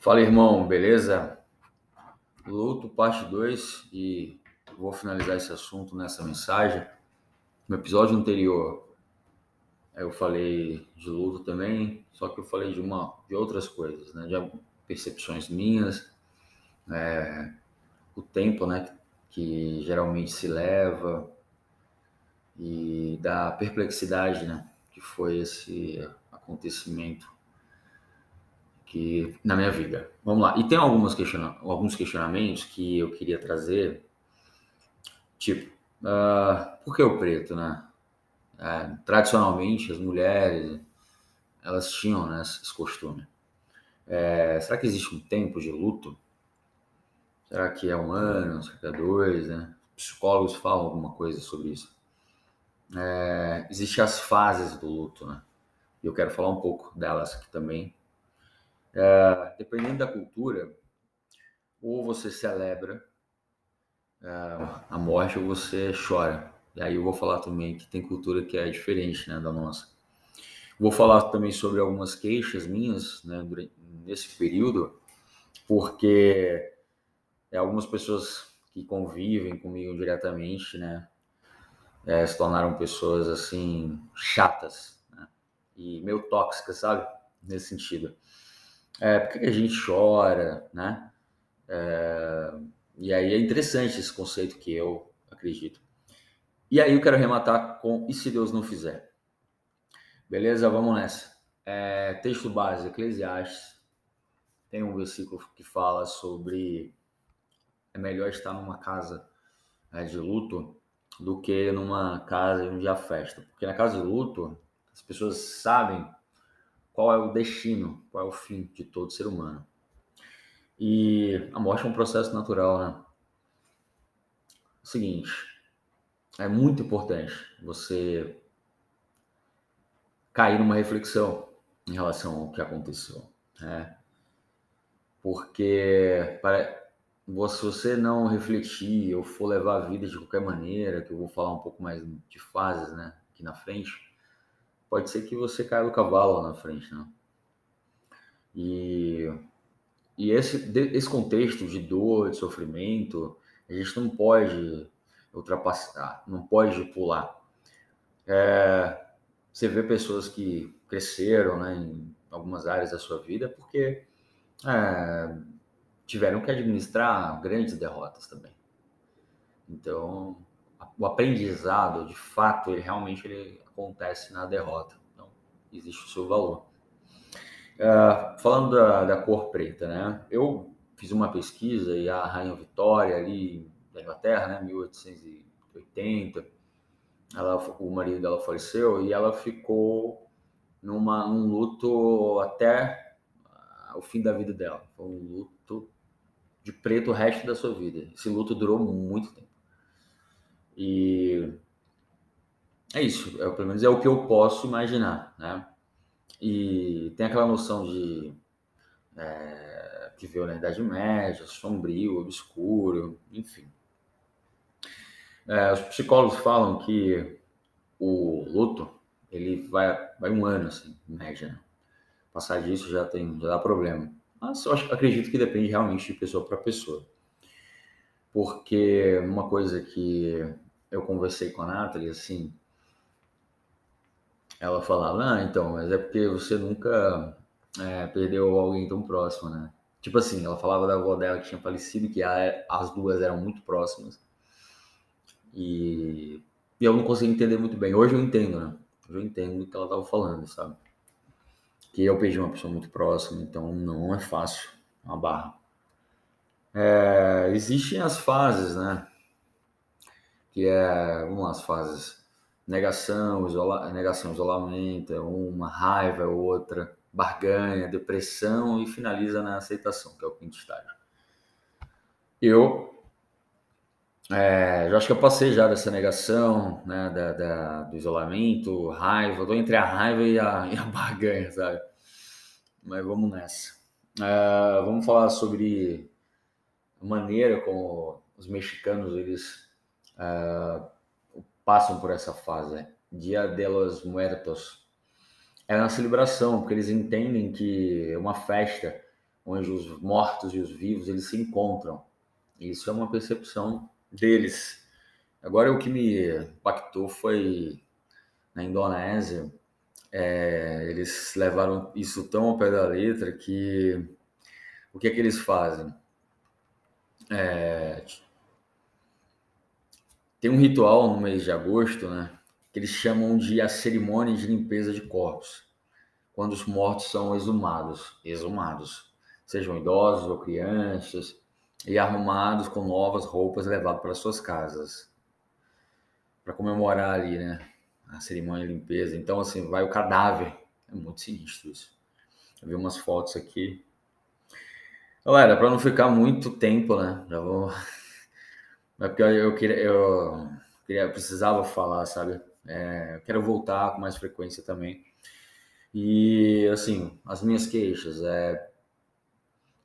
Fala, irmão, beleza? Luto, parte 2, e vou finalizar esse assunto nessa mensagem. No episódio anterior, eu falei de luto também, só que eu falei de, uma, de outras coisas, né? De percepções minhas, é, o tempo, né? Que geralmente se leva, e da perplexidade, né? Que foi esse acontecimento que na minha vida. Vamos lá. E tem algumas questiona alguns questionamentos que eu queria trazer, tipo, uh, por que o preto, né? Uh, tradicionalmente, as mulheres, elas tinham né, esse costume. É, será que existe um tempo de luto? Será que é um ano? Será que é dois? Né? Psicólogos falam alguma coisa sobre isso. É, Existem as fases do luto, né? E eu quero falar um pouco delas aqui também é, dependendo da cultura, ou você celebra é, a morte ou você chora. E aí eu vou falar também que tem cultura que é diferente né, da nossa. Vou falar também sobre algumas queixas minhas né, nesse período, porque é, algumas pessoas que convivem comigo diretamente, né, é, se tornaram pessoas assim chatas né, e meio tóxicas, sabe? Nesse sentido é, por que a gente chora, né? É, e aí é interessante esse conceito que eu acredito. E aí eu quero arrematar com e se Deus não fizer? Beleza? Vamos nessa. É, texto base, Eclesiastes. Tem um versículo que fala sobre é melhor estar numa casa é, de luto do que numa casa onde há festa. Porque na casa de luto, as pessoas sabem qual é o destino, qual é o fim de todo ser humano. E a morte é um processo natural, né? Seguinte, é muito importante você cair numa reflexão em relação ao que aconteceu, né? Porque para se você não refletir ou for levar a vida de qualquer maneira, que eu vou falar um pouco mais de fases, né, aqui na frente, pode ser que você caia do cavalo na frente, né? E, e esse, esse contexto de dor, de sofrimento, a gente não pode ultrapassar, não pode pular. É, você vê pessoas que cresceram né, em algumas áreas da sua vida porque é, tiveram que administrar grandes derrotas também. Então, o aprendizado, de fato, ele realmente ele acontece na derrota. Então, existe o seu valor. Uh, falando da, da, cor preta, né? Eu fiz uma pesquisa e a Rainha Vitória ali da Inglaterra, né, 1880, ela, o marido dela faleceu e ela ficou numa, num luto até o fim da vida dela. Foi um luto de preto o resto da sua vida. Esse luto durou muito tempo. E é isso, é, pelo menos é o que eu posso imaginar, né? E tem aquela noção de é, que veio na Idade Média, sombrio, obscuro, enfim. É, os psicólogos falam que o luto ele vai, vai um ano, assim, em média. Né? Passar disso já tem já dá problema. Mas eu acho, acredito que depende realmente de pessoa para pessoa. Porque uma coisa que eu conversei com a Nathalie, assim, ela falava, ah, então, mas é porque você nunca é, perdeu alguém tão próximo, né? Tipo assim, ela falava da avó dela que tinha falecido, que a, as duas eram muito próximas. E, e eu não conseguia entender muito bem. Hoje eu entendo, né? Hoje eu entendo o que ela estava falando, sabe? Que eu perdi uma pessoa muito próxima, então não é fácil, uma barra. É, existem as fases, né? que é, vamos lá, as fases negação, isola, negação, isolamento, é uma raiva, é outra, barganha, depressão e finaliza na aceitação, que é o quinto estágio. Eu é, já acho que eu passei já dessa negação, né, da, da do isolamento, raiva, estou entre a raiva e a, e a barganha, sabe? Mas vamos nessa. É, vamos falar sobre maneira como os mexicanos eles uh, passam por essa fase. Dia de los Muertos é uma celebração, porque eles entendem que uma festa onde os mortos e os vivos eles se encontram. Isso é uma percepção deles. Agora o que me impactou foi na Indonésia, é, eles levaram isso tão ao pé da letra que o que é que eles fazem? É, tem um ritual no mês de agosto, né? Que eles chamam de a cerimônia de limpeza de corpos, quando os mortos são exumados, exumados, sejam idosos ou crianças, e arrumados com novas roupas levados para suas casas, para comemorar ali, né? A cerimônia de limpeza. Então, assim, vai o cadáver. É muito sinistro isso. Eu vi umas fotos aqui. Galera, para não ficar muito tempo, né? Já vou é porque eu queria, eu queria, precisava falar, sabe? É, quero voltar com mais frequência também. E assim, as minhas queixas, é,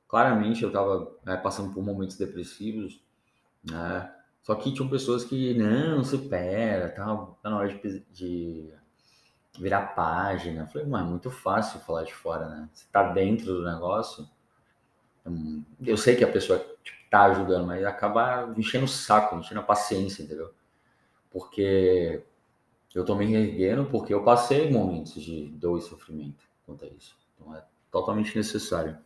claramente eu estava é, passando por momentos depressivos, né? Só que tinham pessoas que não, supera, tá, tá na hora de, de virar página. Eu falei, mas é muito fácil falar de fora, né? Você tá dentro do negócio. Eu sei que a pessoa tipo, tá ajudando, mas acaba enchendo o saco, enchendo a paciência, entendeu? Porque eu tô me erguendo porque eu passei momentos de dor e sofrimento quanto a isso. Então é totalmente necessário.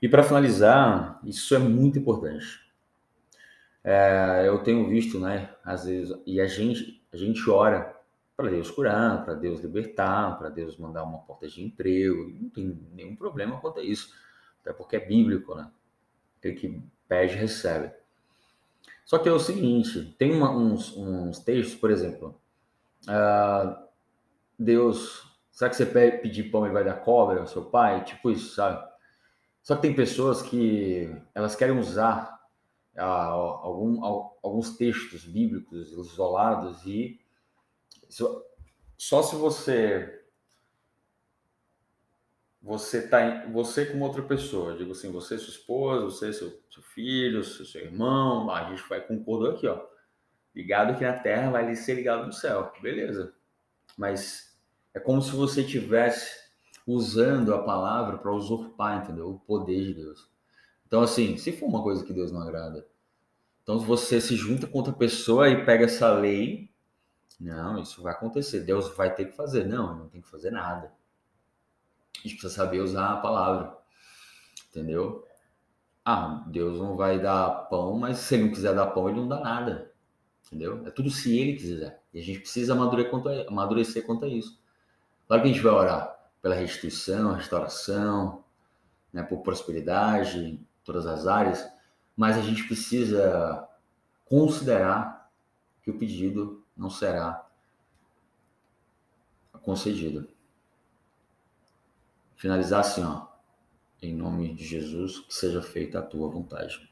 E para finalizar, isso é muito importante. É, eu tenho visto, né, às vezes, e a gente, a gente ora para Deus curar, para Deus libertar, para Deus mandar uma porta de emprego, não tem nenhum problema quanto a isso, até porque é bíblico, né? Aquele que pede, recebe. Só que é o seguinte, tem uma, uns, uns textos, por exemplo, uh, Deus, será que você pedir pão e vai dar cobra ao seu pai? Tipo isso, sabe? Só que tem pessoas que elas querem usar uh, algum, alguns textos bíblicos isolados e só se você você tá você como outra pessoa, digo assim, você sua esposa, você seu, seu filho, seu, seu irmão, a gente vai concordar aqui, ó. Ligado aqui na Terra vai ser ligado no céu, beleza? Mas é como se você tivesse usando a palavra para usurpar, entendeu? O poder de Deus. Então assim, se for uma coisa que Deus não agrada, então você se junta com outra pessoa e pega essa lei, não, isso vai acontecer. Deus vai ter que fazer, não, não tem que fazer nada a gente precisa saber usar a palavra, entendeu? Ah, Deus não vai dar pão, mas se ele não quiser dar pão, ele não dá nada, entendeu? É tudo se ele quiser. E a gente precisa amadurecer quanto a, isso. Claro que a gente vai orar pela restituição, restauração, né, por prosperidade em todas as áreas, mas a gente precisa considerar que o pedido não será concedido finalizar assim, ó. Em nome de Jesus, que seja feita a tua vontade.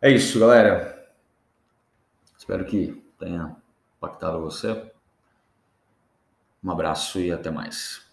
É isso, galera. Espero que tenha impactado você. Um abraço e até mais.